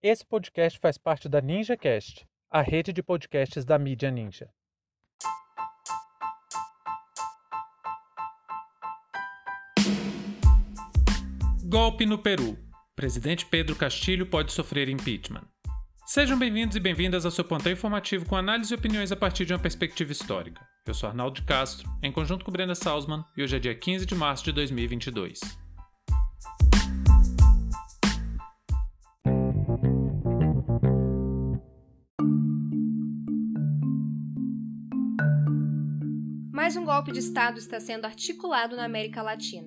Esse podcast faz parte da NinjaCast, a rede de podcasts da mídia Ninja. Golpe no Peru. Presidente Pedro Castilho pode sofrer impeachment. Sejam bem-vindos e bem-vindas ao seu pontão informativo com análise e opiniões a partir de uma perspectiva histórica. Eu sou Arnaldo Castro, em conjunto com Brenda Salzman, e hoje é dia 15 de março de 2022. Mais um golpe de Estado está sendo articulado na América Latina.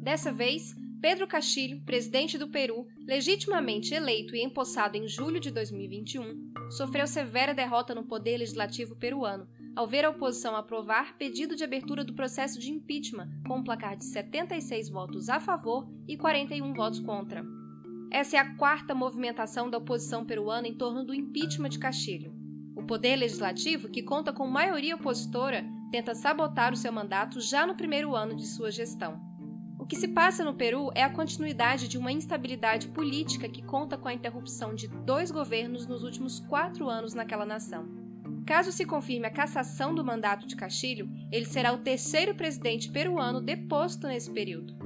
Dessa vez, Pedro Castilho, presidente do Peru, legitimamente eleito e empossado em julho de 2021, sofreu severa derrota no poder legislativo peruano ao ver a oposição aprovar pedido de abertura do processo de impeachment com um placar de 76 votos a favor e 41 votos contra. Essa é a quarta movimentação da oposição peruana em torno do impeachment de Castilho. O poder legislativo, que conta com maioria opositora, tenta sabotar o seu mandato já no primeiro ano de sua gestão. O que se passa no Peru é a continuidade de uma instabilidade política que conta com a interrupção de dois governos nos últimos quatro anos naquela nação. Caso se confirme a cassação do mandato de Castilho, ele será o terceiro presidente peruano deposto nesse período.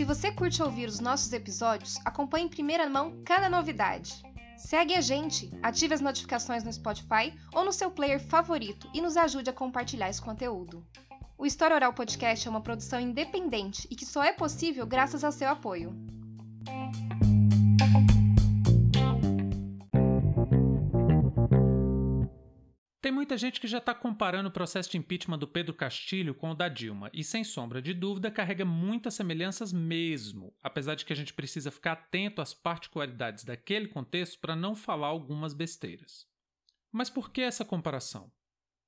Se você curte ouvir os nossos episódios, acompanhe em primeira mão cada novidade. Segue a gente, ative as notificações no Spotify ou no seu player favorito e nos ajude a compartilhar esse conteúdo. O História Oral Podcast é uma produção independente e que só é possível graças ao seu apoio. Muita gente que já está comparando o processo de impeachment do Pedro Castilho com o da Dilma, e sem sombra de dúvida carrega muitas semelhanças mesmo, apesar de que a gente precisa ficar atento às particularidades daquele contexto para não falar algumas besteiras. Mas por que essa comparação?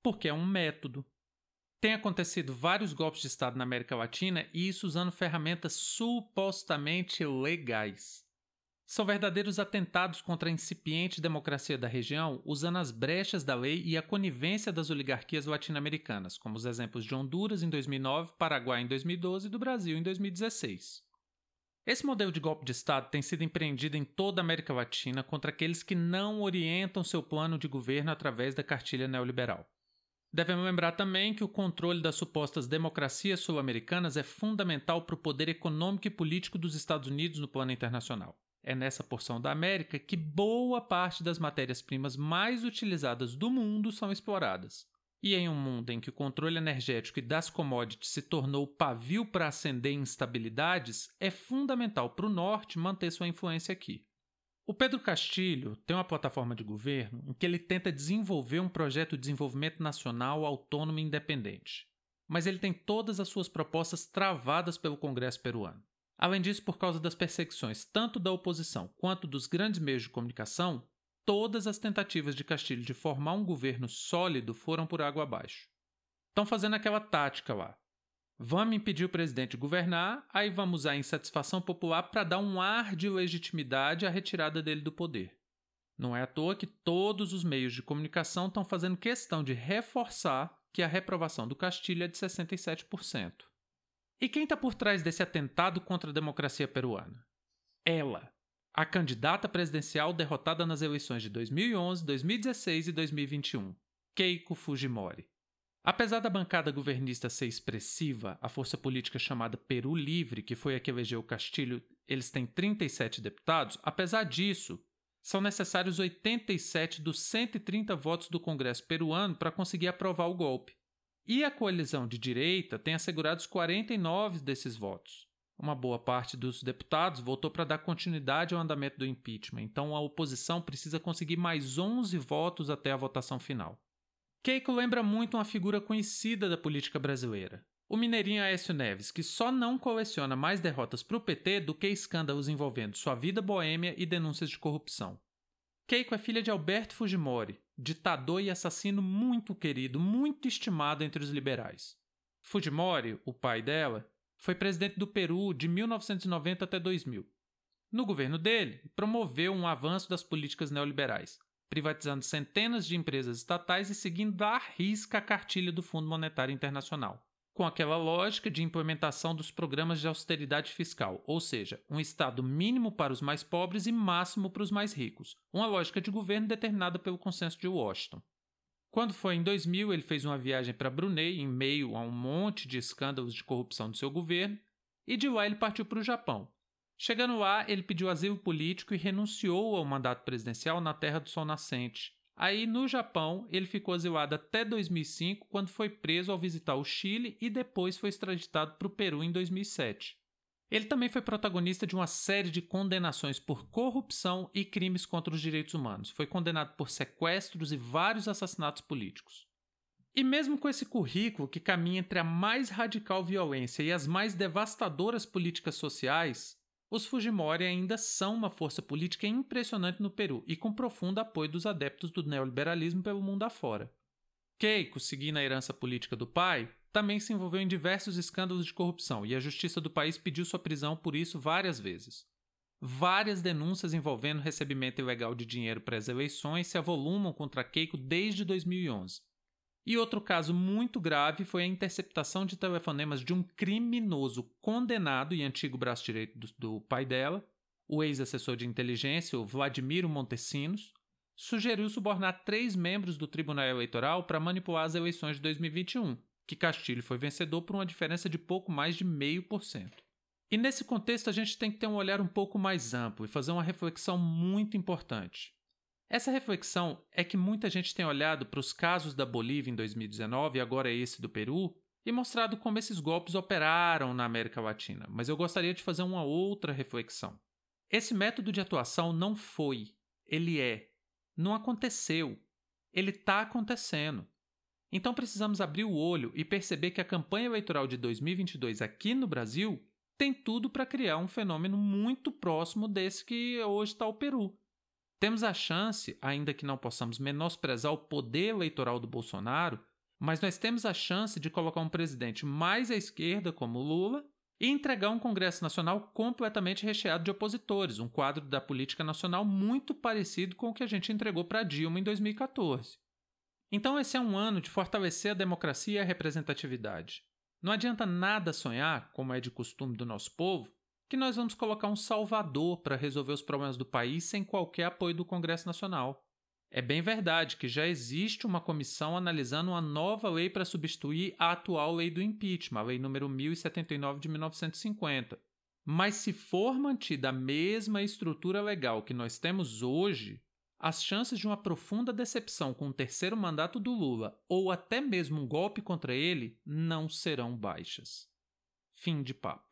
Porque é um método. Tem acontecido vários golpes de Estado na América Latina e isso usando ferramentas supostamente legais. São verdadeiros atentados contra a incipiente democracia da região, usando as brechas da lei e a conivência das oligarquias latino-americanas, como os exemplos de Honduras em 2009, Paraguai em 2012 e do Brasil em 2016. Esse modelo de golpe de Estado tem sido empreendido em toda a América Latina contra aqueles que não orientam seu plano de governo através da cartilha neoliberal. Devemos lembrar também que o controle das supostas democracias sul-americanas é fundamental para o poder econômico e político dos Estados Unidos no plano internacional. É nessa porção da América que boa parte das matérias-primas mais utilizadas do mundo são exploradas. E em um mundo em que o controle energético e das commodities se tornou pavio para acender instabilidades, é fundamental para o Norte manter sua influência aqui. O Pedro Castilho tem uma plataforma de governo em que ele tenta desenvolver um projeto de desenvolvimento nacional autônomo e independente. Mas ele tem todas as suas propostas travadas pelo Congresso peruano. Além disso, por causa das perseguições tanto da oposição quanto dos grandes meios de comunicação, todas as tentativas de Castilho de formar um governo sólido foram por água abaixo. Estão fazendo aquela tática lá. Vamos impedir o presidente de governar, aí vamos usar a insatisfação popular para dar um ar de legitimidade à retirada dele do poder. Não é à toa que todos os meios de comunicação estão fazendo questão de reforçar que a reprovação do Castilho é de 67%. E quem está por trás desse atentado contra a democracia peruana? Ela, a candidata presidencial derrotada nas eleições de 2011, 2016 e 2021, Keiko Fujimori. Apesar da bancada governista ser expressiva, a força política chamada Peru Livre, que foi a que elegeu o Castilho, eles têm 37 deputados, apesar disso, são necessários 87 dos 130 votos do Congresso peruano para conseguir aprovar o golpe. E a coalizão de direita tem assegurado os 49 desses votos. Uma boa parte dos deputados votou para dar continuidade ao andamento do impeachment, então a oposição precisa conseguir mais 11 votos até a votação final. Keiko lembra muito uma figura conhecida da política brasileira, o mineirinho Aécio Neves, que só não coleciona mais derrotas para o PT do que escândalos envolvendo sua vida boêmia e denúncias de corrupção. Keiko é filha de Alberto Fujimori, ditador e assassino muito querido, muito estimado entre os liberais. Fujimori, o pai dela, foi presidente do Peru de 1990 até 2000. No governo dele, promoveu um avanço das políticas neoliberais, privatizando centenas de empresas estatais e seguindo à risca a cartilha do Fundo Monetário Internacional, com aquela lógica de implementação dos programas de austeridade fiscal, ou seja, um Estado mínimo para os mais pobres e máximo para os mais ricos, uma lógica de governo determinada pelo consenso de Washington. Quando foi em 2000, ele fez uma viagem para Brunei em meio a um monte de escândalos de corrupção do seu governo, e de lá ele partiu para o Japão, Chegando lá, ele pediu asilo político e renunciou ao mandato presidencial na Terra do Sol Nascente. Aí, no Japão, ele ficou asilado até 2005, quando foi preso ao visitar o Chile e depois foi extraditado para o Peru em 2007. Ele também foi protagonista de uma série de condenações por corrupção e crimes contra os direitos humanos. Foi condenado por sequestros e vários assassinatos políticos. E mesmo com esse currículo que caminha entre a mais radical violência e as mais devastadoras políticas sociais, os Fujimori ainda são uma força política impressionante no Peru e com profundo apoio dos adeptos do neoliberalismo pelo mundo afora. Keiko, seguindo a herança política do pai, também se envolveu em diversos escândalos de corrupção e a justiça do país pediu sua prisão por isso várias vezes. Várias denúncias envolvendo recebimento ilegal de dinheiro para as eleições se avolumam contra Keiko desde 2011. E outro caso muito grave foi a interceptação de telefonemas de um criminoso condenado e antigo braço direito do, do pai dela, o ex-assessor de inteligência, o Vladimiro Montesinos, sugeriu subornar três membros do Tribunal Eleitoral para manipular as eleições de 2021, que Castilho foi vencedor por uma diferença de pouco mais de meio por cento. E nesse contexto a gente tem que ter um olhar um pouco mais amplo e fazer uma reflexão muito importante. Essa reflexão é que muita gente tem olhado para os casos da Bolívia em 2019 e agora esse do Peru e mostrado como esses golpes operaram na América Latina, mas eu gostaria de fazer uma outra reflexão. Esse método de atuação não foi, ele é. Não aconteceu. Ele está acontecendo. Então precisamos abrir o olho e perceber que a campanha eleitoral de 2022 aqui no Brasil tem tudo para criar um fenômeno muito próximo desse que hoje está o Peru. Temos a chance, ainda que não possamos menosprezar o poder eleitoral do Bolsonaro, mas nós temos a chance de colocar um presidente mais à esquerda, como Lula, e entregar um Congresso Nacional completamente recheado de opositores, um quadro da política nacional muito parecido com o que a gente entregou para Dilma em 2014. Então, esse é um ano de fortalecer a democracia e a representatividade. Não adianta nada sonhar, como é de costume do nosso povo, que nós vamos colocar um salvador para resolver os problemas do país sem qualquer apoio do Congresso Nacional. É bem verdade que já existe uma comissão analisando uma nova lei para substituir a atual lei do impeachment, a lei número 1079 de 1950. Mas se for mantida a mesma estrutura legal que nós temos hoje, as chances de uma profunda decepção com o terceiro mandato do Lula ou até mesmo um golpe contra ele não serão baixas. Fim de papo.